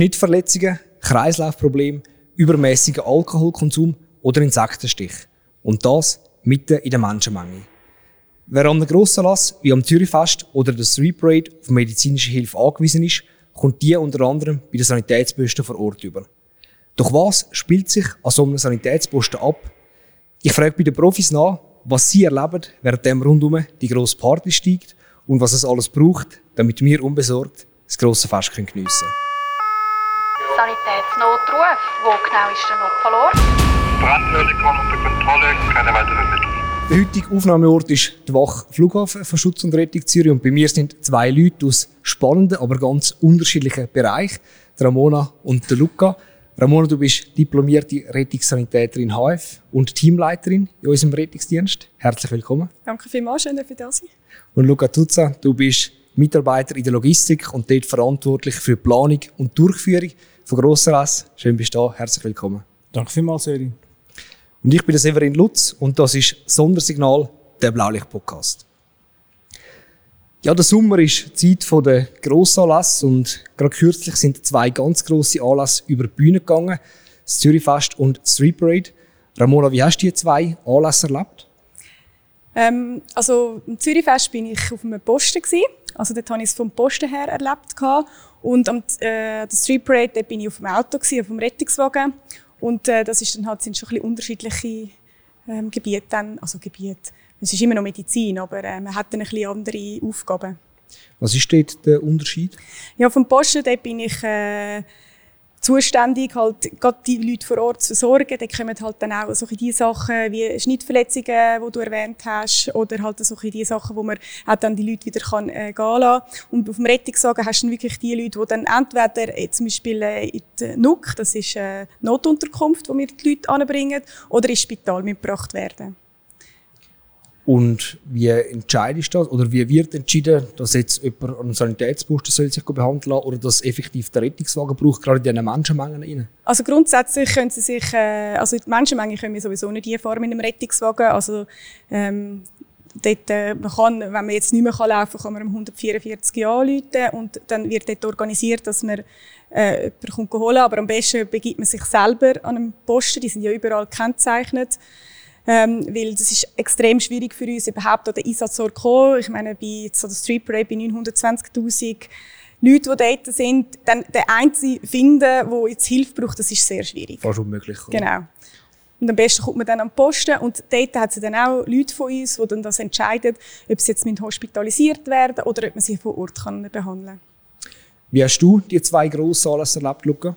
Schnittverletzungen, Kreislaufprobleme, übermäßiger Alkoholkonsum oder Insektenstich. Und das mitten in der Menschenmenge. Wer an einem Grossanlass wie am Zürichfest oder der Street Parade auf medizinische Hilfe angewiesen ist, kommt die unter anderem bei den Sanitätsposten vor Ort über. Doch was spielt sich an so einem Sanitätsposten ab? Ich frage bei den Profis nach, was sie erleben, während dem rundum die grosse Party steigt und was es alles braucht, damit wir unbesorgt das grosse Fest geniessen können. Sanitätsnotruf. Wo genau ist der Notfallort? Brandmeldung unter Kontrolle, keine weiteren Mittel. Der heutige Aufnahmeort ist der Wach Flughafen von Schutz und Rettung Zürich und bei mir sind zwei Leute aus spannenden, aber ganz unterschiedlichen Bereichen, Ramona und der Luca. Ramona, du bist diplomierte Rettungssanitäterin HF und Teamleiterin in unserem Rettungsdienst. Herzlich willkommen. Danke vielmals, schön, dass ihr da sein. Und Luca Tuzza, du bist Mitarbeiter in der Logistik und dort verantwortlich für die Planung und Durchführung von Grossanlässen. Schön bist du da, herzlich willkommen. Danke vielmals, Eri. Und ich bin der Severin Lutz und das ist Sondersignal, der Blaulicht-Podcast. Ja, der Sommer ist die Zeit der Grossanlässe und gerade kürzlich sind zwei ganz grosse Anlässe über die Bühne gegangen. Das Zürichfest und die Street Parade. Ramona, wie hast du die zwei Anlässe erlebt? Ähm, also im Zürichfest bin ich auf einem Posten gewesen. Also dort habe ich es vom Posten her erlebt und am äh, der Street Parade dort bin ich auf dem Auto gewesen, auf dem Rettungswagen und äh, das ist dann halt sind schon ein bisschen unterschiedliche ähm, Gebiete dann, also Gebiete es ist immer noch Medizin, aber äh, man hat dann ein bisschen andere Aufgaben. Was ist dort der Unterschied? Ja, vom Posten dort bin ich äh, zuständig, halt gerade die Leute vor Ort zu versorgen. Da kommen halt dann auch solche die Sachen wie Schnittverletzungen, die du erwähnt hast, oder halt solche die Sachen, wo man auch dann die Leute wieder kann, äh, gehen lassen. Und auf dem Rettungswagen hast du dann wirklich die Leute, die dann entweder äh, zum Beispiel äh, in der NUK, das ist eine Notunterkunft, wo wir die Leute anbringen, oder ins Spital mitgebracht werden. Und wie entscheidest du das? Oder wie wird entschieden, dass jetzt jemand an einem Sanitätsposten soll sich behandeln oder dass effektiv der Rettungswagen braucht, gerade in diesen Menschenmengen rein? Also grundsätzlich können sie sich, äh, also die Menschenmengen können wir sowieso nicht fahren mit einem Rettungswagen. Also, ähm, dort, äh, man kann, wenn man jetzt nicht mehr laufen kann, kann man um 144 anrufen und dann wird dort organisiert, dass man äh, jemanden holen kann. Aber am besten begibt man sich selber an einem Posten, die sind ja überall gekennzeichnet. Ähm, weil das ist extrem schwierig für uns, überhaupt an den Einsatzort zu kommen. Ich meine, bei so der Street Parade bei 920'000 Leute, die dort sind, dann den Einzigen finden, der jetzt Hilfe braucht, das ist sehr schwierig. Fast unmöglich. Oder? Genau. Und am besten kommt man dann am Posten und dort hat es dann auch Leute von uns, die dann das entscheiden, ob sie jetzt hospitalisiert werden oder ob man sie vor Ort kann behandeln kann. Wie hast du die zwei Grossanlässe erlebt, Luca?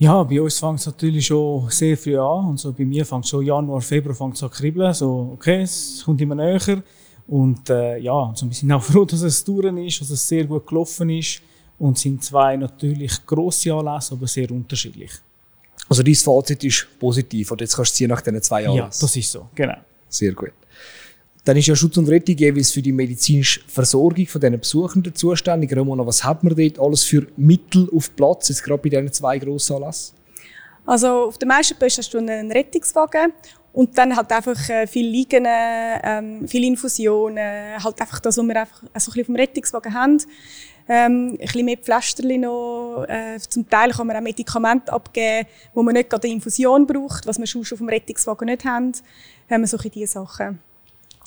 Ja, bei uns fängt es natürlich schon sehr früh an. Und so bei mir fängt es schon Januar, Februar fängt es an kribbeln. So, okay, es kommt immer näher. Und äh, ja, also wir sind auch froh, dass es durch ist, dass es sehr gut gelaufen ist. Und es sind zwei natürlich grosse Anlässe, aber sehr unterschiedlich. Also dein Fazit ist positiv und jetzt kannst du ziehen nach diesen zwei Jahren. Ja, das ist so, genau. Sehr gut. Dann ist ja Schutz und Rettung jeweils für die medizinische Versorgung von diesen Besuchenden zuständig. Romana, was hat man dort alles für Mittel auf Platz, jetzt gerade bei diesen zwei grossen Anlässen? Also auf den meisten Posten hast du einen Rettungswagen und dann halt einfach äh, viel Liegen, ähm, viel Infusionen, halt einfach das, was wir einfach so ein bisschen vom Rettungswagen haben. Ähm, ein bisschen mehr Pflasterchen noch. Äh, zum Teil kann man auch Medikamente abgeben, wo man nicht gerade eine Infusion braucht, was wir schon auf dem Rettungswagen nicht haben. Haben wir solche diese Sachen.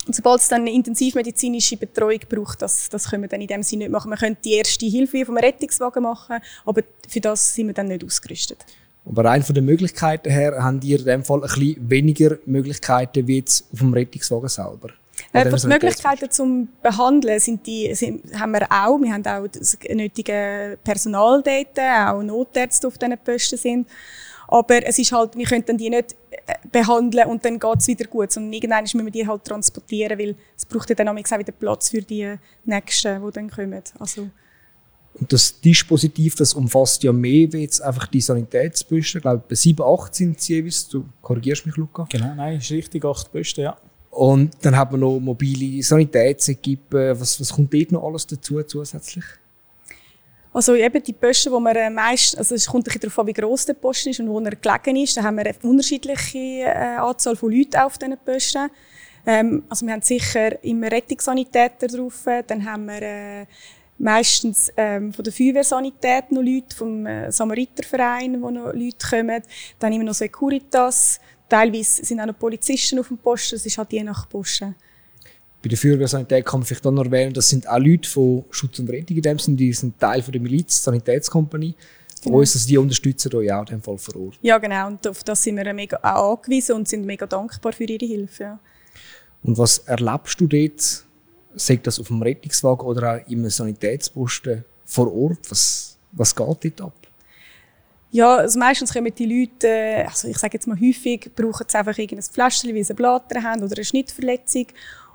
Und sobald es dann eine intensivmedizinische Betreuung braucht, das, das können wir dann in dem Sinne nicht machen. Wir können die erste Hilfe vom Rettungswagen machen, aber für das sind wir dann nicht ausgerüstet. Aber rein von den Möglichkeiten her haben ihr in dem Fall ein bisschen weniger Möglichkeiten wie jetzt auf dem Rettungswagen selber. Äh, die Möglichkeiten zum Behandeln sind die, sind, haben wir auch. Wir haben auch das nötige Personal dort, auch Notärzte auf diesen Posten sind. Aber es ist halt, wir können die nicht behandeln und dann geht es wieder gut, sondern irgendwann müssen wir die halt transportieren, weil es braucht ja dann auch wieder Platz für die Nächsten, die dann kommen. Also, und das Dispositiv, das umfasst ja mehr wie jetzt einfach die Sanitätsbüste. Ich glaube, bei 7, 8 sind sie jeweils. Du korrigierst mich, Luca. Genau, nein, ist richtig, 8 Büste, ja. Und dann hat man noch mobile Sanitätsequipe. Was, was kommt dort noch alles dazu zusätzlich? Also eben die Posten, wo man äh, meist, also es kommt ein bisschen darauf an, wie gross der Posten ist und wo er gelegen ist. Da haben wir eine unterschiedliche äh, Anzahl von Leuten auf diesen Posten. Ähm, also wir haben sicher immer Rettungssanitäter drauf, dann haben wir äh, meistens ähm, von der Feuerwehrsanität noch Leute, vom äh, Samariterverein, wo noch Leute kommen. Dann immer noch Securitas. Teilweise sind auch noch Polizisten auf dem Posten. Das ist halt je nach Posten. Bei der Feuerwehrsanität kann man vielleicht dann noch erwähnen, das sind auch Leute von Schutz und Rettung in dem Sinne, die sind Teil von der Miliz, Sanitätskompanie. Genau. uns, also die unterstützen euch auch in dem Fall vor Ort. Ja, genau. Und auf das sind wir mega auch angewiesen und sind mega dankbar für ihre Hilfe. Ja. Und was erlebst du dort, sagt das auf dem Rettungswagen oder auch im Sanitätsposten vor Ort? Was, was geht dort ab? Ja, also meistens kommen die Leute, äh, also ich sage jetzt mal häufig, brauchen sie einfach irgendein Fläschchen, weil sie Blatter haben oder eine Schnittverletzung.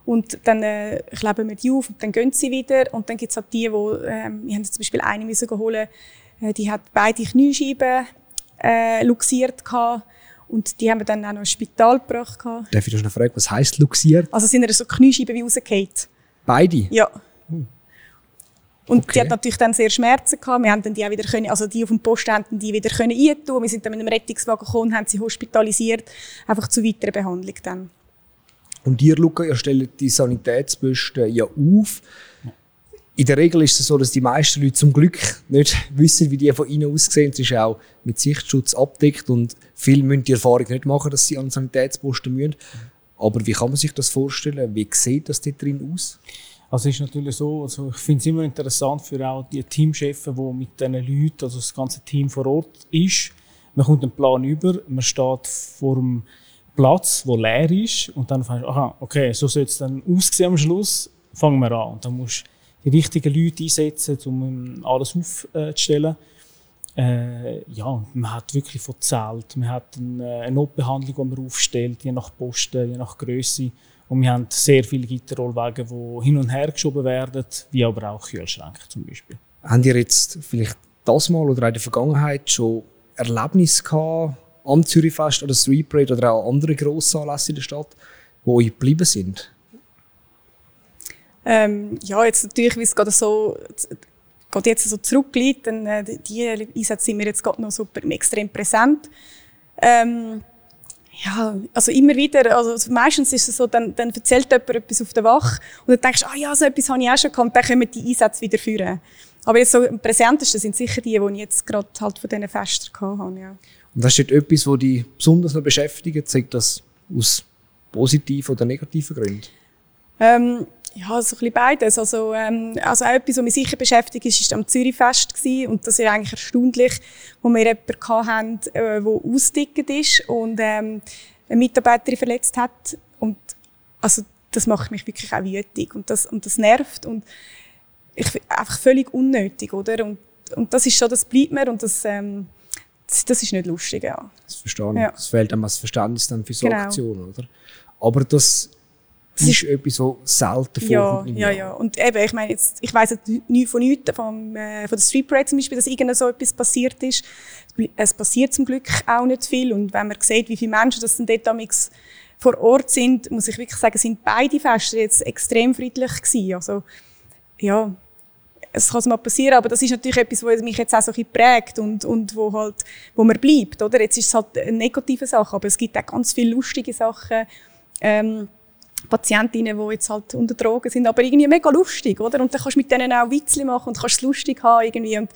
Und dann äh, kleben wir die auf und dann gehen sie wieder. Und dann gibt es halt die, die, ähm, wir haben jetzt zum Beispiel eine müssen holen, äh, die hat beide Kniescheiben äh, luxiert gehabt. Und die haben wir dann auch noch ins Spital gebracht. Gehabt. Darf ich dich noch fragen, was heisst luxiert? Also sind ihr so Kniescheiben wie rausgefallen. Beide? Ja. Und Okay. die hat natürlich dann sehr Schmerzen gehabt. Wir haben dann die auch wieder können, also die auf dem Posten haben die wieder können eintun. Wir sind dann mit einem Rettungswagen gekommen und haben sie hospitalisiert, einfach zur weiteren Behandlung dann. Und ihr, Luca, ihr stellt die Sanitätsposten ja auf. In der Regel ist es so, dass die meisten Leute zum Glück nicht wissen, wie die von innen aussehen. Es ist auch mit Sichtschutz abdeckt und viele müssen die Erfahrung nicht machen, dass sie an Sanitätsposten müssen. Aber wie kann man sich das vorstellen? Wie sieht das dort drin aus? Also es ist natürlich so, also ich finde es immer interessant für auch die Teamchefs, die mit diesen Leuten, also das ganze Team vor Ort ist. Man kommt einen Plan über, man steht vor dem Platz, wo leer ist und dann fängst du, aha, okay, so soll es dann aussehen am Schluss, fangen wir an. Und dann musst du die richtigen Leute einsetzen, um alles aufzustellen. Äh, ja, man hat wirklich von Zelt, man hat eine, eine Notbehandlung, die man aufstellt, je nach Posten, je nach Größe. Und wir haben sehr viele Gitterrollwagen, die hin und her geschoben werden, wie aber auch Kühlschränke zum Beispiel. Habt ihr jetzt vielleicht das Mal oder in der Vergangenheit schon Erlebnisse gehabt am Zürichfest oder Street Parade oder auch andere grosse Anlässe in der Stadt, die euch geblieben sind? Ähm, ja, jetzt natürlich, wie es gerade so, geht jetzt so zurückliegt, dann, äh, die Einsätze sind wir jetzt gerade noch super extrem präsent. Ähm, ja, also immer wieder, also meistens ist es so, dann, dann erzählt jemand etwas auf der Wache und dann denkst du, ah ja, so etwas habe ich auch schon gehabt, dann kommen die Einsätze wieder führen. Aber jetzt so am präsentesten sind sicher die, die ich jetzt gerade halt von diesen Festen habe, ja. Und das ist etwas, was dich besonders noch beschäftigt, sagt das aus positiven oder negativen Gründen? Ähm, ja, so ein bisschen beides. Also, ähm, also auch etwas, was mich sicher beschäftigt ist, ist am Zürichfest gewesen. Und das ist eigentlich erstaunlich, wo wir jemanden hatten, äh, der ausgedickt ist und ähm, eine Mitarbeiterin verletzt hat. Und also, das macht mich wirklich auch wütig und das, und das nervt und ich einfach völlig unnötig, oder? Und, und das ist schon, das bleibt mir und das, ähm, das, das ist nicht lustig, ja. Das verstehe ich. Ja. Es fehlt einem das Verständnis dann für so Genau. Aktionen, oder? Aber das ist etwas, was selten Ja, vorkommt. ja, Jahr. ja. Und eben, ich meine, jetzt, ich weiss jetzt nie von nichts, vom, äh, von der Street Parade zum Beispiel, dass irgend so etwas passiert ist. Es passiert zum Glück auch nicht viel. Und wenn man sieht, wie viele Menschen das dann dort damals vor Ort sind, muss ich wirklich sagen, sind beide Feste jetzt extrem friedlich gewesen. Also, ja, es kann mal passieren, aber das ist natürlich etwas, was mich jetzt auch so ein bisschen prägt und, und wo halt, wo man bleibt, oder? Jetzt ist es halt eine negative Sache, aber es gibt auch ganz viele lustige Sachen, ähm, Patientinnen, die jetzt halt unter Drogen sind, aber irgendwie mega lustig, oder? Und dann kannst du mit denen auch Witzli machen und kannst es lustig haben irgendwie und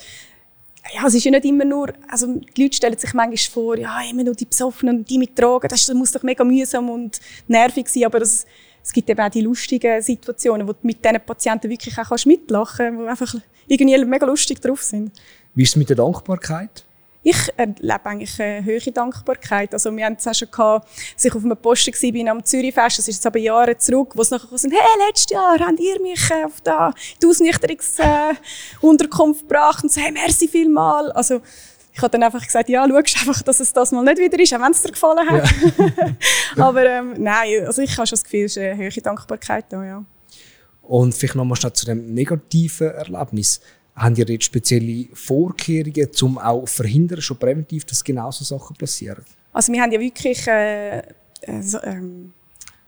ja, es ist ja nicht immer nur, also die Leute stellen sich manchmal vor, ja, immer nur die Besoffenen und die mit Drogen, das, muss doch mega mühsam und nervig sein, aber das, es gibt eben auch die lustigen Situationen, wo du mit diesen Patienten wirklich auch kannst mitlachen kannst, die einfach irgendwie mega lustig drauf sind. Wie ist es mit der Dankbarkeit? Ich erlebe eigentlich eine hohe Dankbarkeit. Also, wir haben es auch schon gehabt, als ich auf einem Posten war bin am Zürichfest, das ist jetzt aber Jahre zurück, wo es nachher sind, hey, letztes Jahr habt ihr mich äh, auf da, die Ausnüchterungsunterkunft gebracht und so, hey, merci vielmal. Also, ich habe dann einfach gesagt, ja, schaust einfach, dass es das mal nicht wieder ist, auch wenn es dir gefallen hat. aber ähm, nein, also ich habe schon das Gefühl, es ist eine hohe Dankbarkeit da, ja. Und vielleicht nochmal schnell zu dem negativen Erlebnis. Haben ihr jetzt spezielle Vorkehrungen, um auch verhindern, schon präventiv, dass genau so Sachen passieren? Also wir haben ja wirklich äh, äh, so, ähm,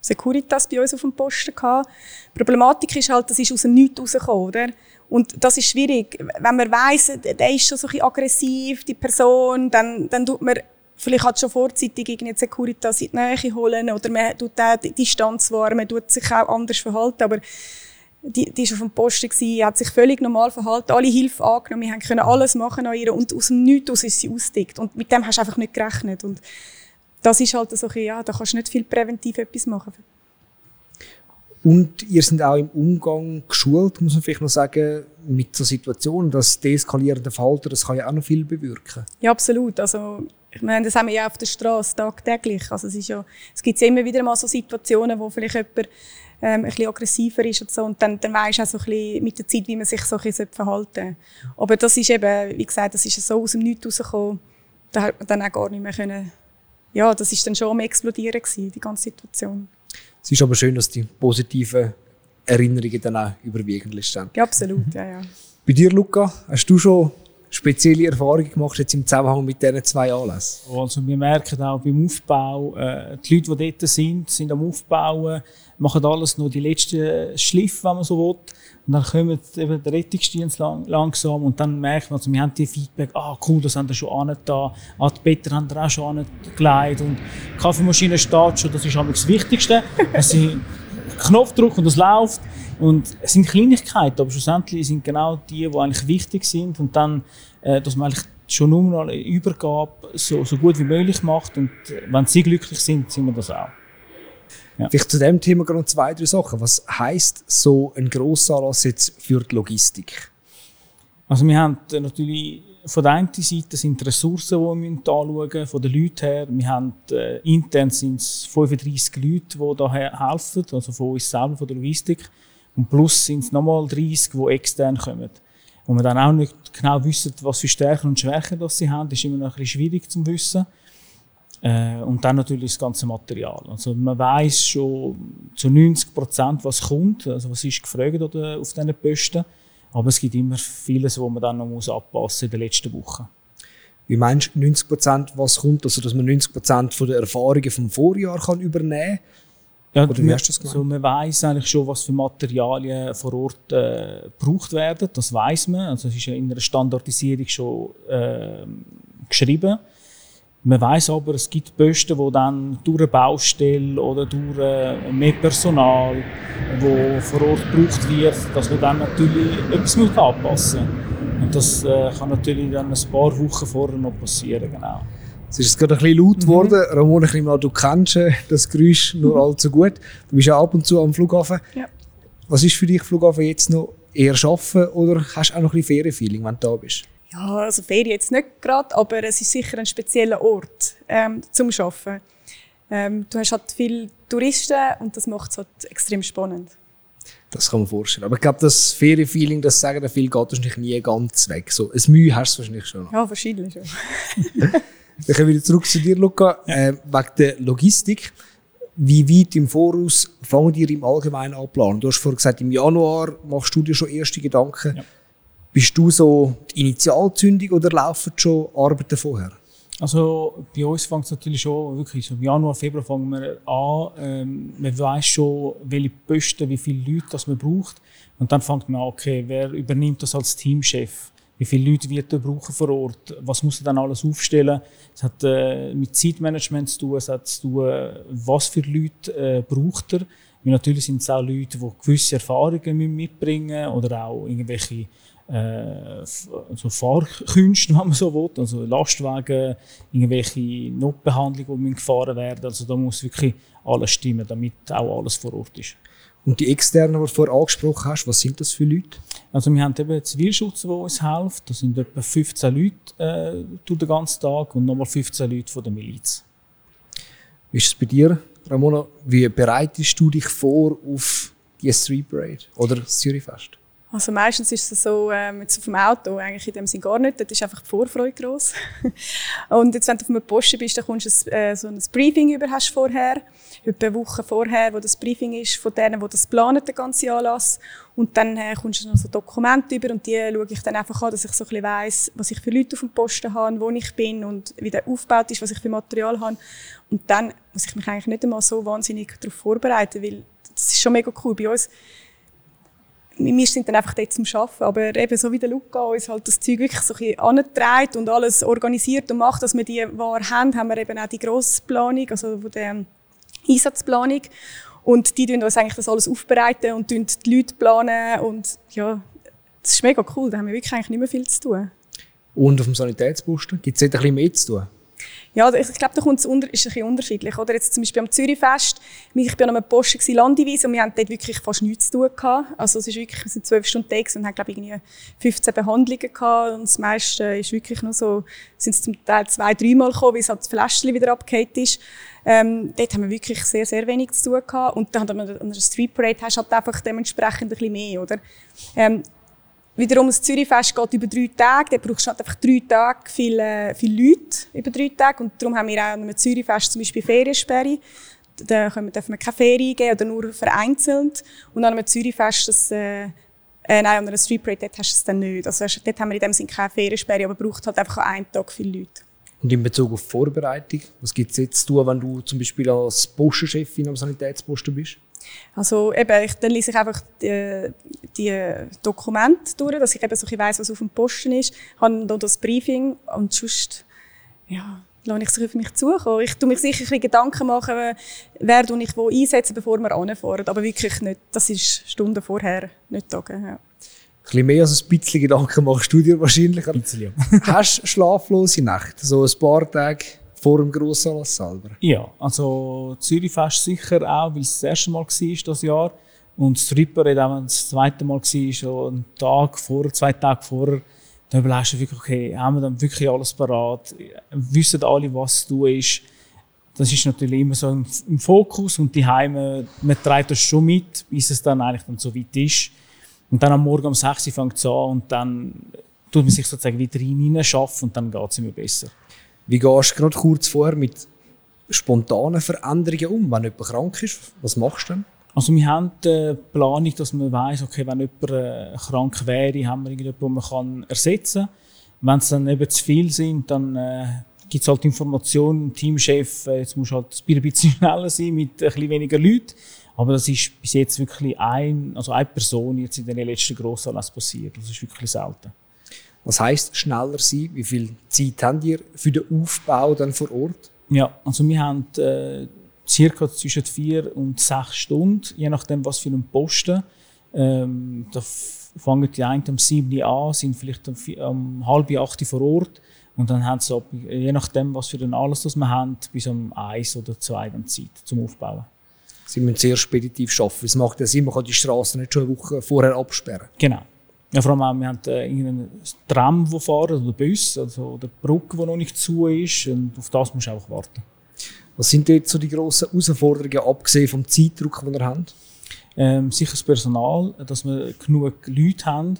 Securitas bei uns auf dem Posten gehabt. Die Problematik ist halt, das ist aus dem Nichts rausgekommen, oder? Und das ist schwierig. Wenn man weiss, der ist schon so ein bisschen aggressiv, die Person, dann, dann tut man vielleicht halt schon vorzeitig irgendwie die Securitas in die Nähe holen oder man tut auch die Distanz wahren, man tut sich auch anders verhalten, aber die, die ist auf dem Posten gewesen, hat sich völlig normal verhalten, alle Hilfe angenommen, wir können alles machen an ihr und aus dem Nichts aus ist sie ausgedickt. Und mit dem hast du einfach nicht gerechnet. Und das ist halt so, ja, da kannst du nicht viel präventiv etwas machen. Und ihr seid auch im Umgang geschult, muss man vielleicht noch sagen, mit so Situationen, das deeskalierende Verhalten, das kann ja auch noch viel bewirken. Ja, absolut. Also, ich meine, das haben wir ja auf der Straße tagtäglich. Also, es, ist ja, es gibt ja immer wieder mal so Situationen, wo vielleicht jemand ähm, ein bisschen aggressiver ist und so. Und dann, dann weisst du auch so ein bisschen mit der Zeit, wie man sich so ein bisschen verhalten sollte. Aber das ist eben, wie gesagt, das ist so aus dem Nichts rausgekommen, da hat man dann auch gar nicht mehr können. Ja, das ist dann schon am explodieren gewesen, die ganze Situation. Es ist aber schön, dass die positiven Erinnerungen dann auch überwiegen letztendlich. Ja, absolut, ja, ja. Bei dir, Luca, hast du schon spezielle Erfahrungen gemacht jetzt im Zusammenhang mit diesen zwei Anlässen? Also wir merken auch beim Aufbau, äh, die Leute, die dort sind, sind am Aufbauen, machen alles noch die letzten Schliff, wenn man so will. Und dann kommen eben der Rettungsdienst lang, langsam und dann merkt man, also wir haben die Feedback, ah cool, das haben wir schon angetan, ah, die Better haben wir auch schon angelegt und die Kaffeemaschine steht schon, das ist das Wichtigste, dass sie Knopf drücken und es läuft. Und es sind Kleinigkeiten, aber schlussendlich sind genau die, die eigentlich wichtig sind und dann, äh, dass man eigentlich schon nur eine Übergabe so, so gut wie möglich macht und äh, wenn sie glücklich sind, sind wir das auch. Ja. Vielleicht zu dem Thema gerade noch zwei, drei Sachen. Was heisst so ein Grossanlass jetzt für die Logistik? Also wir haben natürlich von der einen Seite sind die Ressourcen, die wir anschauen müssen, von den Leuten her. Wir haben, äh, intern sind es 35 Leute, die da helfen, also von uns selber, von der Logistik. Und plus sind es nochmal 30, die extern kommen. Und wir dann auch nicht genau wissen, was für Stärken und Schwächen das sie haben, ist immer noch ein bisschen schwierig zu wissen. Äh, und dann natürlich das ganze Material. Also man weiß schon zu 90 Prozent, was kommt, also was ist gefragt oder auf diesen Posten. Aber es gibt immer vieles, was man dann noch muss anpassen in den letzten Wochen. Wie meinst du 90 Prozent, was kommt? Also, dass man 90 Prozent von der Erfahrungen vom Vorjahr kann übernehmen ja, Oder wie hast du das gemeint? Also man weiß eigentlich schon, was für Materialien vor Ort äh, gebraucht werden. Das weiß man. Also es ist ja in einer Standardisierung schon äh, geschrieben. Man weiß aber, es gibt Posten, die dann durch eine Baustelle oder durch äh, mehr Personal, wo vor Ort gebraucht wird, dass man dann natürlich etwas anpassen muss. Und das äh, kann natürlich dann ein paar Wochen vorher noch passieren, genau. Es ist gerade ein bisschen laut mhm. geworden. Mhm. Ramon, ich nehme du kennst äh, das Geräusch nur mhm. allzu gut. Du bist ja ab und zu am Flughafen. Ja. Was ist für dich Flughafen jetzt noch? Eher arbeiten oder hast du auch noch ein bisschen Ferienfeeling, wenn du da bist? Ja, also Ferien jetzt nicht gerade, aber es ist sicher ein spezieller Ort ähm, zum Arbeiten. Ähm, du hast halt viele Touristen und das macht es halt extrem spannend. Das kann man vorstellen. Aber ich glaube, das Ferienfeeling, das sagen viele, geht wahrscheinlich nie ganz weg. So, ein Mühe hast du wahrscheinlich schon. Ja, wahrscheinlich schon. Dann kommen wir wieder zurück zu dir, Luca. Ja. Äh, wegen der Logistik. Wie weit im Voraus fangen ihr im Allgemeinen an planen? Du hast vorhin gesagt, im Januar machst du dir schon erste Gedanken. Ja. Bist du so die Initialzündung oder laufen schon Arbeiten vorher? Also bei uns fängt es natürlich schon wirklich so im Januar, Februar fangen wir an. Ähm, man weiß schon, welche Posten, wie viele Leute das man braucht. Und dann fängt man an, okay, wer übernimmt das als Teamchef? Wie viele Leute wird er brauchen vor Ort? Was muss er dann alles aufstellen? Es hat äh, mit Zeitmanagement zu tun, es hat zu tun, was für Leute äh, braucht er. Weil natürlich sind es auch Leute, die gewisse Erfahrungen mitbringen müssen oder auch irgendwelche äh, so Fahrkünste, wenn man so will, also Lastwagen, irgendwelche Notbehandlungen, die gefahren werden. Also da muss wirklich alles stimmen, damit auch alles vor Ort ist. Und die externen, die du vorher angesprochen hast, was sind das für Leute? Also wir haben eben Zivilschutz, der uns hilft. Das sind etwa 15 Leute äh, den ganzen Tag und nochmal 15 Leute von der Miliz. Wie ist es bei dir, Ramona? Wie bereitest du dich vor auf die Street Parade oder das Zürichfest? Also meistens ist es so, ähm, jetzt auf dem Auto eigentlich in dem Sinne gar nicht, dort ist einfach die Vorfreude gross. und jetzt, wenn du auf einem Posten bist, dann kommst du äh, so ein Briefing über hast vorher, etwa eine Woche vorher, wo das Briefing ist von denen, die das planen, den ganzen Anlass. Und dann äh, kommst du noch so Dokumente über und die schaue ich dann einfach an, dass ich so ein bisschen weiss, was ich für Leute auf dem Posten habe, wo ich bin und wie der aufgebaut ist, was ich für Material habe. Und dann muss ich mich eigentlich nicht einmal so wahnsinnig darauf vorbereiten, weil das ist schon mega cool bei uns wir sind dann einfach dort zum Arbeiten. Aber eben so wie der Luca uns halt das Zeug wirklich so ein und alles organisiert und macht, dass wir die wahr haben, haben wir eben auch die Grossplanung, also der Einsatzplanung. Und die tun uns eigentlich das alles aufbereiten und tun die Leute planen und ja, das ist mega cool. Da haben wir wirklich eigentlich nicht mehr viel zu tun. Und auf dem Sanitätsposten gibt es dort ein bisschen mehr zu tun? Ja, ich glaube, da kommt es unter, ist ein bisschen unterschiedlich. Oder jetzt zum Beispiel am Zürichfest, ich bin an einem Posten landeweise und wir haben dort wirklich fast nichts zu tun gehabt. Also es ist wirklich, wir sind zwölf Stunden da und haben glaube ich irgendwie 15 Behandlungen gehabt und das meiste ist wirklich nur so, sind es zum Teil zwei, dreimal gekommen, weil es halt das Fläschchen wieder abgehakt ist. Ähm, dort haben wir wirklich sehr, sehr wenig zu tun gehabt. Und dann an einer Street Parade hast halt einfach dementsprechend ein bisschen mehr, oder? Ähm, Wiederum das Zürichfest geht über drei Tage. Da brauchst du halt einfach drei Tage viele, viele Leute über drei Tage. Und darum haben wir auch an einem Zürichfest zum Beispiel Feriensperre. Da dürfen wir keine Ferien geben oder nur vereinzelt. Und an einem Zürichfest, das, äh, äh, nein, an einer Street Parade, dort hast du es dann nicht. Also dort haben wir in dem Sinne keine Feriensperre, aber braucht halt einfach einen Tag viele Leute. Und in Bezug auf Vorbereitung, was gibt es jetzt wenn du zum Beispiel als Postenchefin am Sanitätsposten bist? Also eben, ich, dann lese ich einfach die, die Dokumente durch, dass ich eben so ein weiss, was auf dem Posten ist. Ich habe dann das Briefing und sonst, ja, lasse ich es auf mich zukommen. Ich tue mich sicher ein Gedanken machen, wer ich wo einsetzen, bevor wir anfahren. Aber wirklich nicht, das ist Stunden vorher, nicht Tage. Ja. Ein bisschen mehr als ein bisschen Gedanken machst du dir wahrscheinlich. Ein bisschen, ja. Hast du schlaflose Nacht? So ein paar Tage vor dem Grossanlass selber? Ja, also Zürichfest sicher auch, weil es das erste Mal war dieses Jahr. Und das Tripper, auch wenn es das zweite Mal war, schon einen Tag vorher, zwei Tage vorher, da überlegst du wirklich, okay, haben wir dann wirklich alles parat? Wissen alle, was du ist? Das ist natürlich immer so im, Fokus und die Heime, man trägt das schon mit, bis es dann eigentlich dann so weit ist. Und dann am Morgen um 6 Uhr fängt es an und dann tut man sich sozusagen wieder rein schaffen und dann geht es immer besser. Wie gehst du gerade kurz vorher mit spontanen Veränderungen um, wenn jemand krank ist? Was machst du dann? Also wir haben die Planung, dass man weiß, okay, wenn jemand äh, krank wäre, haben wir irgendjemanden, den man ersetzen kann. Wenn es dann eben zu viel sind, dann äh, gibt es halt Informationen, Teamchef, äh, jetzt muss halt ein bisschen schneller sein mit ein bisschen weniger Leuten. Aber das ist bis jetzt wirklich ein, also eine Person jetzt in den letzten Grossanlässen passiert. Das ist wirklich selten. Was heißt schneller sein? Wie viel Zeit habt ihr für den Aufbau dann vor Ort? Ja, also wir haben äh, circa zwischen vier und sechs Stunden, je nachdem was für einen Posten. Ähm, da fangen die einen um sieben Uhr an, sind vielleicht um, um halb acht vor Ort und dann haben sie, je nachdem was für den alles das wir haben, bis um eins oder zwei dann Zeit zum Aufbauen. Sie müssen sehr speditiv arbeiten. Es macht ja Sinn, man kann die Straße nicht schon eine Woche vorher absperren. Genau. Ja, vor allem auch, wir haben äh, irgendeinen Tram, der fährt, oder Bus, also, oder Brücke, die noch nicht zu ist. Und auf das musst du auch warten. Was sind jetzt so die grossen Herausforderungen, abgesehen vom Zeitdruck, den wir haben? Ähm, sicher das Personal, dass wir genug Leute haben.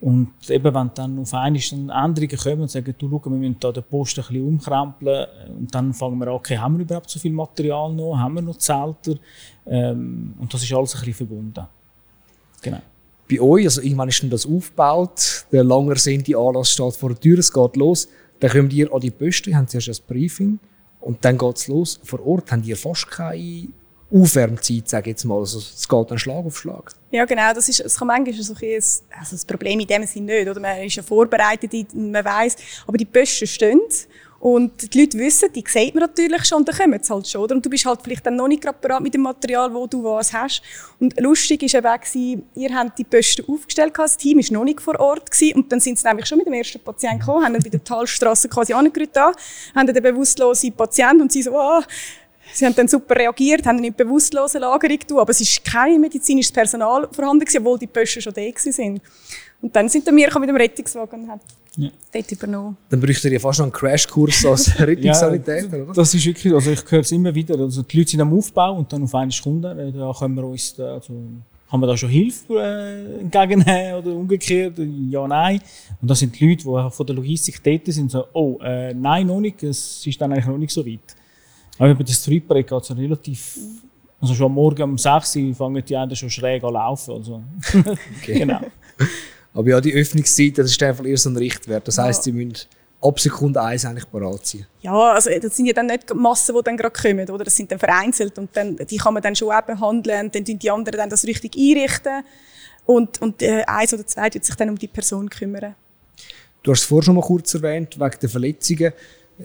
Und eben, wenn dann auf einmal Änderungen kommen und sagen, du, schau, wir müssen da den Post ein bisschen umkrempeln, und dann fangen wir an, okay, haben wir überhaupt so viel Material noch? Haben wir noch Zelter? Ähm, und das ist alles ein bisschen verbunden. Genau bei euch, also irgendwann ist dann das aufgebaut, der langer die Anlass steht vor der Tür, es geht los, dann kommt ihr an die Poste, haben zuerst ein Briefing und dann geht es los. Vor Ort haben ihr fast keine Aufwärmzeit, sage ich jetzt mal. Also es geht dann Schlag auf Schlag. Ja, genau. Das, ist, das kann manchmal so ein, also das Problem in dem Sinne nicht. Oder? Man ist ja vorbereitet, man weiß, aber die Posten stehen und die Leute wissen, die sieht man natürlich schon, dann kommen sie halt schon. Oder? Und du bist halt vielleicht dann noch nicht gerade bereit mit dem Material, wo du was hast. Und lustig war eben, ihr habt die Posten aufgestellt, das Team war noch nicht vor Ort gewesen, und dann sind sie nämlich schon mit dem ersten Patienten gekommen, haben bei der Talstraße quasi angerührt, haben den bewusstlosen Patienten und sie so, oh, Sie haben dann super reagiert, haben nicht bewusstlose Lagerung getan, aber es war kein medizinisches Personal vorhanden, obwohl die Posten schon da waren. Und dann sind wir mit dem Rettungswagen und haben ja. dort übernommen. Dann bräuchte ihr ja fast noch einen Crashkurs als Rettungssanitäter, ja, oder? Das ist wirklich, also ich höre es immer wieder, also die Leute sind am Aufbau und dann auf eine Stunde, äh, da können wir uns, also, kann man da schon Hilfe äh, entgegennehmen oder umgekehrt? Ja, nein. Und das sind die Leute, die von der Logistik tätig sind, so, oh, äh, nein, noch nicht, es ist dann eigentlich noch nicht so weit. Aber bei das Streetbreak geht es relativ, also schon am Morgen um 6 Uhr fangen die anderen schon schräg an laufen, also. Okay. genau. Aber ja, die Öffnungszeit, das ist einfach erst ein Richtwert. Das heisst, ja. sie müssen ab Sekunde 1 eigentlich bereit sein. Ja, also das sind ja dann nicht Massen, die dann gerade kommen, oder? Das sind dann vereinzelt und dann, die kann man dann schon auch behandeln, dann tun die anderen dann das richtig einrichten und, und äh, eins oder zwei wird sich dann um die Person kümmern. Du hast es vorhin schon mal kurz erwähnt, wegen der Verletzungen,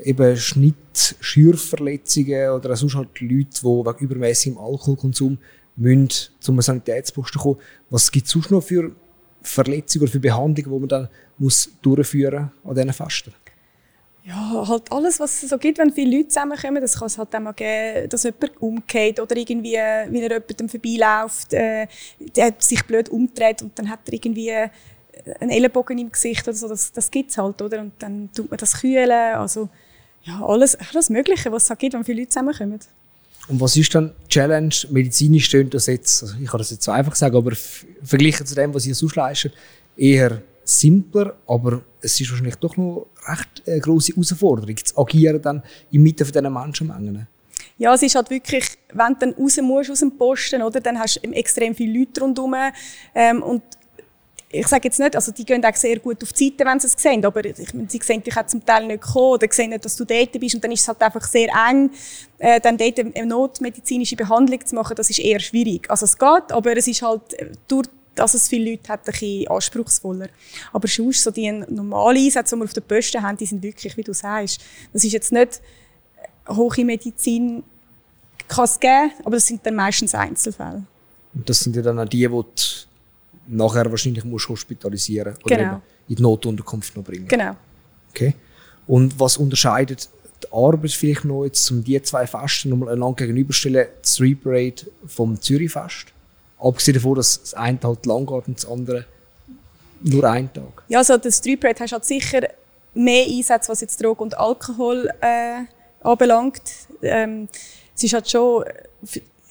eben Schnitt, Schürfverletzungen oder sonst halt Leute, die wegen übermäßigem Alkoholkonsum müssen zum Sanitätsposten kommen. Was gibt es sonst noch für Verletzungen oder für Behandlungen, die man dann muss durchführen an diesen Fasten? Ja, halt alles, was es so gibt, wenn viele Leute zusammenkommen. Das kann es halt auch mal geben, dass jemand umgeht oder irgendwie, wenn er jemandem vorbeiläuft, äh, der sich blöd umdreht und dann hat er irgendwie einen Ellenbogen im Gesicht oder so. Das, das gibt es halt, oder? Und dann tut man das kühlen. Also, ja, alles, alles Mögliche, was es halt gibt, wenn viele Leute zusammenkommen. Und was ist dann die Challenge? Medizinisch stöhnt das jetzt, also ich kann das jetzt so einfach sagen, aber verglichen zu dem, was ihr sonst leistet, eher simpler, aber es ist wahrscheinlich doch noch recht eine grosse Herausforderung, zu agieren dann inmitten von diesen Menschenmengen. Ja, es ist halt wirklich, wenn du dann raus musst aus dem Posten, oder, dann hast du extrem viele Leute rundherum. Ähm, und ich sage jetzt nicht, also die gehen auch sehr gut auf die Seite, wenn sie es sehen, aber ich meine, sie sehen dich auch zum Teil nicht kommen oder sehen nicht, dass du dort bist und dann ist es halt einfach sehr eng, äh, dann dort eine notmedizinische Behandlung zu machen, das ist eher schwierig. Also es geht, aber es ist halt durch dass es viele Leute hat, ein bisschen anspruchsvoller. Aber sonst, so die normalen Einsätze, die wir auf der Posten haben, die sind wirklich, wie du sagst, das ist jetzt nicht hohe Medizin, kann es geben, aber das sind dann meistens Einzelfälle. Und das sind ja dann auch die, die nachher wahrscheinlich musst hospitalisieren oder genau. in die Notunterkunft noch bringen. Genau. Okay. Und was unterscheidet die Arbeit vielleicht noch jetzt, um die zwei Fasten nochmal einander gegenüberstellen, das Street Parade vom Zürich-Fest? Abgesehen davon, dass das eine halt lang geht und das andere nur einen Tag. Ja, also das Street Parade hast halt sicher mehr Einsätze, was jetzt Drogen und Alkohol äh, anbelangt. Ähm, es ist halt schon,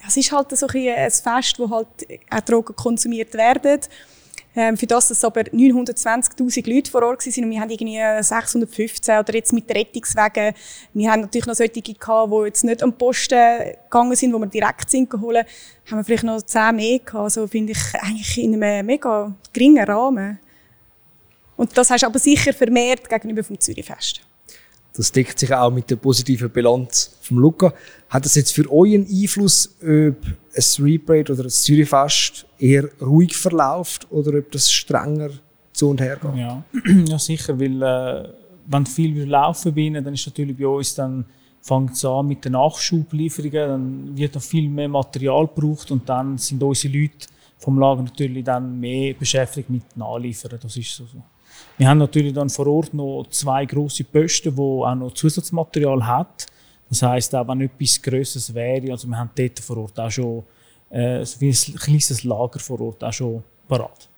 es ist halt so ein, ein Fest, wo halt auch Drogen konsumiert werden. Ähm, für das, dass aber 920.000 Leute vor Ort waren und wir haben irgendwie 615 oder jetzt mit Rettungswegen. Wir haben natürlich noch solche gehabt, die jetzt nicht am Posten gegangen sind, wo wir direkt sind geholt, haben wir vielleicht noch 10 mehr gehabt. Also finde ich eigentlich in einem mega geringen Rahmen. Und das hast du aber sicher vermehrt gegenüber vom Zürichfest. Das deckt sich auch mit der positiven Bilanz vom Luca. Hat das jetzt für euch einen Einfluss, ob ein Parade oder ein Zürichfest eher ruhig verläuft oder ob das strenger zu und her geht? Ja, ja sicher, weil äh, wenn viel laufen bei ihnen, dann ist natürlich bei uns dann fängt es an mit den Nachschublieferungen, dann wird noch viel mehr Material gebraucht und dann sind unsere Leute vom Lager natürlich dann mehr beschäftigt mit Nachliefern. Das ist so. Wir haben natürlich dann vor Ort noch zwei große Posten, wo auch noch Zusatzmaterial hat. Das heißt, auch wenn etwas Größeres wäre, also wir haben dort vor Ort auch schon äh, so wie ein kleines Lager vor Ort auch schon parat.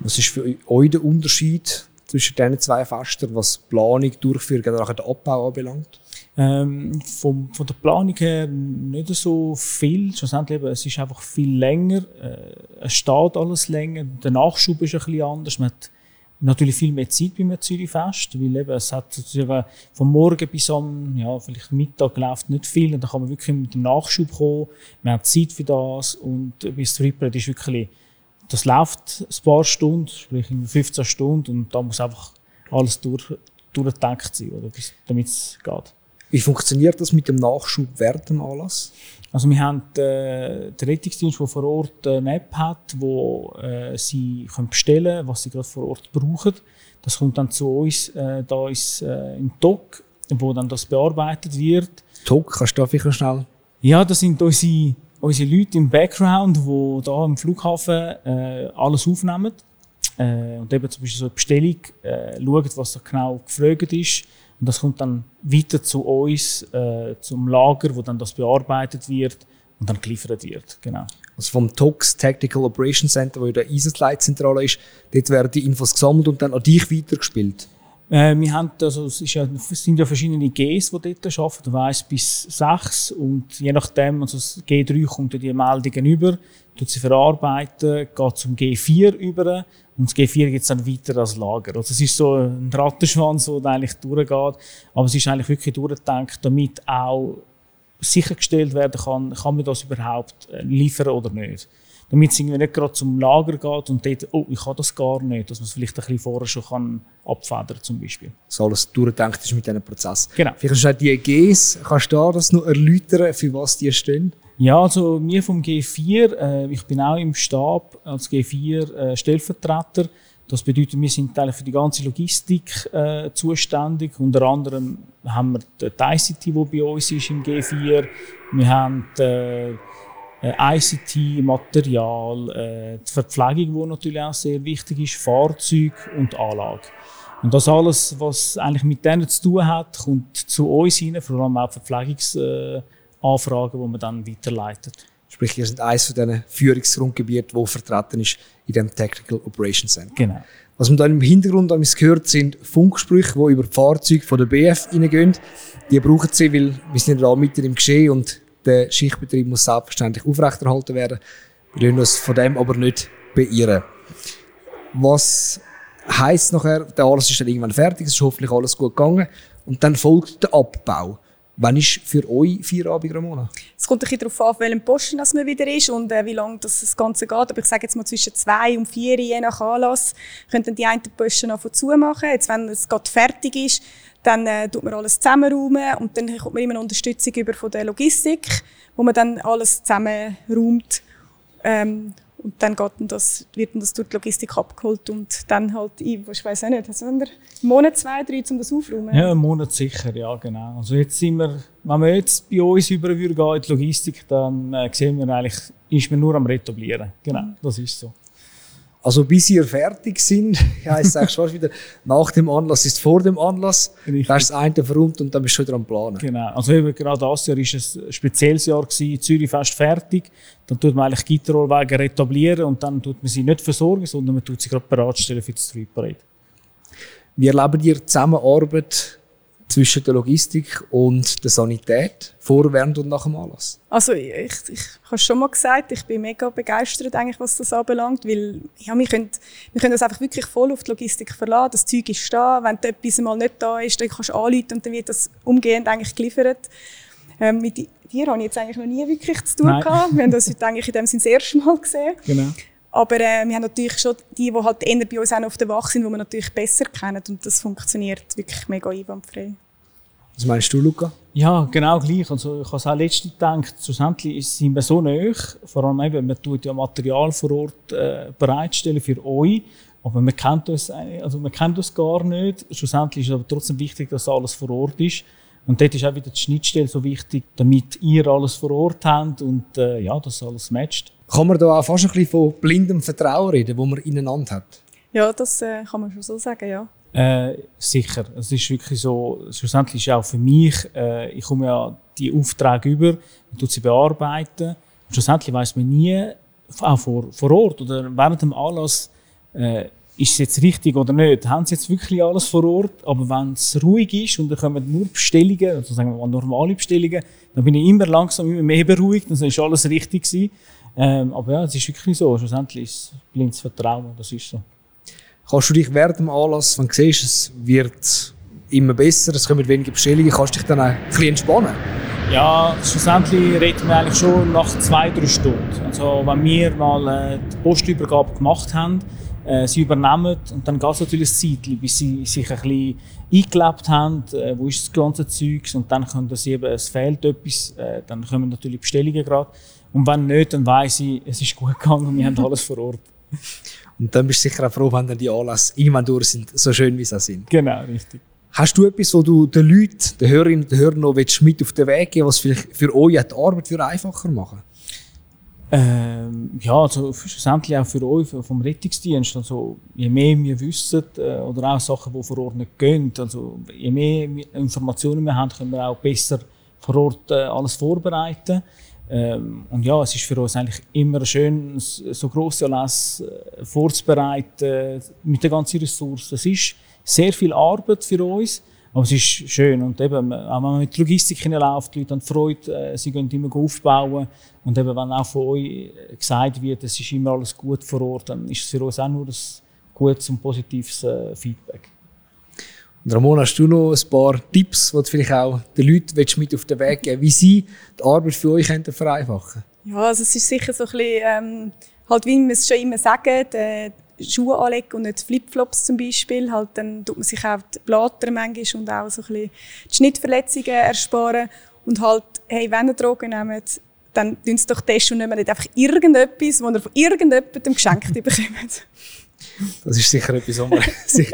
Was ist für euch der Unterschied zwischen diesen zwei Fasten, was Planung, Durchführung oder auch den Abbau anbelangt? Ähm, vom, von der Planung her nicht so viel. Schlussendlich es ist einfach viel länger. Äh, es steht alles länger. Der Nachschub ist ein bisschen anders. Man hat natürlich viel mehr Zeit beim Zürichfest, weil eben, es hat sozusagen vom Morgen bis am, ja, vielleicht Mittag läuft nicht viel und dann kann man wirklich mit dem Nachschub kommen. Man hat Zeit für das und bis Streetbread ist wirklich, das läuft ein paar Stunden, sprich 15 Stunden und da muss einfach alles durch, durchgedacht sein, oder, damit es geht. Wie funktioniert das mit dem Nachschub während dem Anlass? Also wir haben äh, den Rettungsdienst, der vor Ort eine App hat, wo äh, sie können bestellen was sie gerade vor Ort brauchen. Das kommt dann zu uns, äh, da ist äh, im TOC, wo dann das bearbeitet wird. TOC, kannst du da vielleicht schnell? Ja, das sind unsere, unsere Leute im Background, die da im Flughafen äh, alles aufnehmen. Äh, und eben zum Beispiel so eine Bestellung äh, schauen, was da genau gefragt ist und das kommt dann weiter zu uns, äh, zum Lager, wo dann das bearbeitet wird und dann geliefert wird. Genau. Also vom TOX Tactical Operation Center, wo ja der Einsatzleitzentrale ist, dort werden die Infos gesammelt und dann an dich weitergespielt. Äh, wir haben, also, es, ja, es sind ja verschiedene Gs, die dort arbeiten, 1 bis 6 und je nachdem, also das G3 kommt ja die Meldungen über, tut sie verarbeiten, geht zum G4 über und das G4 geht dann weiter als Lager. Also es ist so ein Rattenschwanz, der eigentlich durchgeht, aber es ist eigentlich wirklich durchgedacht, damit auch sichergestellt werden kann, kann man das überhaupt äh, liefern oder nicht damit es irgendwie nicht gerade zum Lager geht und dort, oh, ich habe das gar nicht, dass man es vielleicht ein bisschen vorher schon kann abfedern zum Beispiel. So alles durchdenkt ist mit diesem Prozess. Genau. Vielleicht hast du die EGs, kannst du da das noch erläutern, für was die stehen? Ja, also mir vom G4, äh, ich bin auch im Stab als G4 äh, Stellvertreter. Das bedeutet, wir sind für die ganze Logistik äh, zuständig. Unter anderem haben wir die ICT, die bei uns ist im G4. Wir haben äh, äh, ICT, Material, äh, die Verpflegung, die natürlich auch sehr wichtig ist, Fahrzeug und Anlage. Und das alles, was eigentlich mit denen zu tun hat, kommt zu uns rein, vor allem auch Verpflegungsanfragen, die man dann weiterleitet. Sprich, ihr seid eines von diesen Führungsgrundgebieten, wo vertreten ist in dem Technical Operations Center. Genau. Was man dann im Hintergrund an gehört, sind Funksprüche, die über die Fahrzeuge von der BF reingehen. Die brauchen sie, weil wir sind da mitten im Geschehen und der Schichtbetrieb muss selbstverständlich aufrechterhalten werden. Wir lassen uns von dem aber nicht beirren. Was heisst nachher, der alles ist dann irgendwann fertig, es ist hoffentlich alles gut gegangen und dann folgt der Abbau. Wann ist für euch Feierabend, Ramona? Es kommt ein bisschen darauf an, auf welchem Posten das man wieder ist und äh, wie lange das, das Ganze geht. Aber ich sage jetzt mal zwischen zwei und vier, je nach Anlass, könnten die einen Posten noch zumachen. Jetzt, wenn es gerade fertig ist, dann äh, tut man alles zusammenräumen und dann kommt man immer Unterstützung über von der Logistik, wo man dann alles zusammenräumt. Ähm, und dann geht das, wird das durch die Logistik abgeholt und dann halt, ich, ich weiß auch nicht, du einen Monat, zwei, drei, um das aufzuräumen? Ja, einen Monat sicher, ja, genau. Also jetzt sind wir, wenn wir jetzt bei uns über in die Logistik, dann äh, sehen wir eigentlich, ist man nur am Retablieren. Genau, mhm. das ist so. Also bis ihr fertig sind, heisst eigentlich schon wieder, nach dem Anlass ist vor dem Anlass. Richtig. Da ist das eine verräumt und dann bist du wieder am Planen. Genau. Also eben gerade das Jahr war ein spezielles Jahr gewesen, Zürich fast fertig. Dann tut man eigentlich Gitterrollwege retablieren und dann tut man sie nicht versorgen, sondern man tut sie gerade bereitstellen für das Street Parade. Wie erleben ihr die Zusammenarbeit zwischen der Logistik und der Sanität vor, während und nach dem Anlass? Also ich, ich, ich habe schon mal gesagt, ich bin mega begeistert eigentlich, was das anbelangt, weil ja, wir, können, wir können das einfach wirklich voll auf die Logistik verlassen. Das Zeug ist da, wenn etwas mal nicht da ist, dann kannst du anrufen und dann wird das umgehend eigentlich geliefert. Ähm, mit dir habe ich jetzt eigentlich noch nie wirklich zu tun Nein. gehabt. Wir haben das heute eigentlich in dem Sinne das erste Mal gesehen. Genau. Aber äh, wir haben natürlich schon die, die halt eher bei uns auch auf der Wache sind, die wir natürlich besser kennen. Und das funktioniert wirklich mega einwandfrei. Was meinst du, Luca? Ja, genau gleich. Also, ich habe es auch letztens gedacht, schlussendlich sind wir so nah, vor allem eben, man tut ja Material vor Ort äh, bereitstellen für euch, aber man kennt, uns, also man kennt uns gar nicht. Schlussendlich ist es aber trotzdem wichtig, dass alles vor Ort ist. Und dort ist auch wieder die Schnittstelle so wichtig, damit ihr alles vor Ort habt und äh, ja, dass alles matcht. Kann man da auch fast ein bisschen von blindem Vertrauen reden, wo man ineinander hat? Ja, das äh, kann man schon so sagen, ja. Äh, sicher. Es ist wirklich so, schlussendlich ist auch für mich, äh, ich komme ja die Aufträge über, man tut sie bearbeiten. Und schlussendlich weiß man nie, auch vor, vor Ort oder während dem Anlass, äh, ist es jetzt richtig oder nicht? Haben sie jetzt wirklich alles vor Ort? Aber wenn es ruhig ist und da kommen nur Bestellungen, also sagen wir mal normale Bestellungen, dann bin ich immer langsam immer mehr beruhigt, dann ist alles richtig gewesen. Ähm, aber ja, es ist wirklich so. Schlussendlich ist es blindes Vertrauen, das ist so. Kannst du dich während dem Anlass, wenn du siehst, es wird immer besser, es kommen weniger Bestellungen, kannst du dich dann auch ein bisschen entspannen? Ja, schlussendlich reden wir eigentlich schon nach zwei, drei Stunden. Also wenn wir mal äh, die Postübergabe gemacht haben, äh, sie übernehmen und dann geht es natürlich ein Zeit, bis sie sich ein bisschen eingelebt haben, äh, wo ist das ganze Zeug und dann können sie eben, es fehlt etwas, äh, dann kommen natürlich Bestellungen gerade und wenn nicht, dann weiss ich, es ist gut gegangen und wir haben alles vor Ort. Und dann bist du sicher auch froh, wenn dann die Anlässe irgendwann durch sind, so schön wie sie sind. Genau, richtig. Hast du etwas, wo du den Leuten, den Hörerinnen und Hörern noch mit auf den Weg geben was vielleicht für euch die Arbeit für einfacher machen? Ähm, ja, also schlussendlich auch für euch vom Rettungsdienst. Also, je mehr wir wissen äh, oder auch Sachen, die vor Ort nicht gehen, also je mehr Informationen wir haben, können wir auch besser vor Ort äh, alles vorbereiten. Ähm, und ja, es ist für uns eigentlich immer schön, so grosse Anlässe äh, vorzubereiten mit den ganzen Ressourcen. Es ist sehr viel Arbeit für uns, aber es ist schön. Und eben, auch wenn man mit Logistik hineinläuft, die Leute haben Freude, äh, sie gehen immer aufbauen. Und eben, wenn auch von euch äh, gesagt wird, es ist immer alles gut vor Ort, dann ist es für uns auch nur ein gutes und positives Feedback. Und Ramon, hast du noch ein paar Tipps, die du vielleicht auch den Leuten mit auf den Weg geben wie sie die Arbeit für euch vereinfachen können? Ja, also es ist sicher so ein bisschen, ähm, halt wie wir es schon immer sagen, äh, Schuhe anlegen und nicht Flipflops zum Beispiel. Halt, dann tut man sich auch die Blätter manchmal und auch so ein bisschen die Schnittverletzungen ersparen. Und halt, hey, wenn ihr Drogen nehmt, dann tun sie doch testen und nehmen nicht einfach irgendetwas, das ihr von irgendjemandem geschenkt bekommt. Das ist sicher etwas, was man sich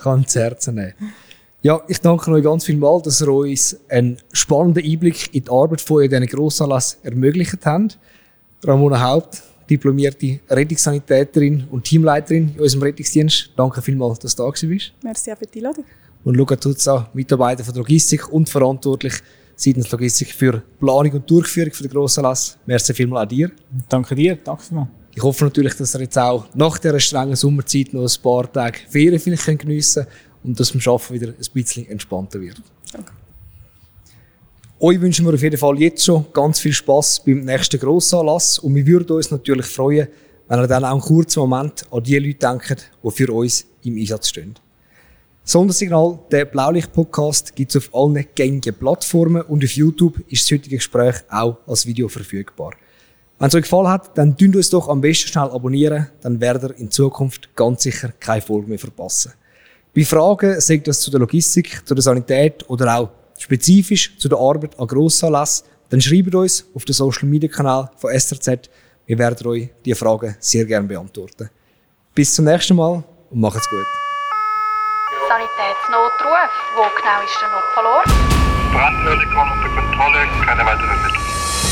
kann zu Herzen nehmen Ja, ich danke euch ganz vielmals, dass ihr uns einen spannenden Einblick in die Arbeit von diesen Grossanlass ermöglicht habt. Ramona Haupt, diplomierte Rettungssanitäterin und Teamleiterin in unserem Rettungsdienst. Danke vielmals, dass du da bist. Merci auch für die Einladung. Und Luca Tuzza, Mitarbeiter von der Logistik und verantwortlich seitens Logistik für Planung und Durchführung für den grossen Lass. Merci vielmals an dir. Danke dir, danke vielmals. Ich hoffe natürlich, dass ihr jetzt auch nach dieser strengen Sommerzeit noch ein paar Tage Ferien vielleicht geniessen könnt und dass beim Arbeiten wieder ein bisschen entspannter wird. Danke. Euch wünschen wir auf jeden Fall jetzt schon ganz viel Spaß beim nächsten Grossanlass und wir würden uns natürlich freuen, wenn ihr dann auch einen kurzen Moment an die Leute denkt, die für uns im Einsatz stehen. Sondersignal, der Blaulicht-Podcast gibt es auf allen gängigen Plattformen und auf YouTube ist das heutige Gespräch auch als Video verfügbar. Wenn es euch gefallen hat, dann tun uns doch am besten schnell abonnieren, dann werdet ihr in Zukunft ganz sicher keine Folge mehr verpassen. Bei Fragen, sagt das zu der Logistik, zu der Sanität oder auch spezifisch zu der Arbeit an Grossanlässen, dann schreibt uns auf den Social Media Kanal von SRZ. Wir werden euch diese Fragen sehr gerne beantworten. Bis zum nächsten Mal und macht's gut. Sanitätsnotruf, wo genau ist der Notfallort? Brandhöhle kommt unter Kontrolle, keine weiteren Mittel.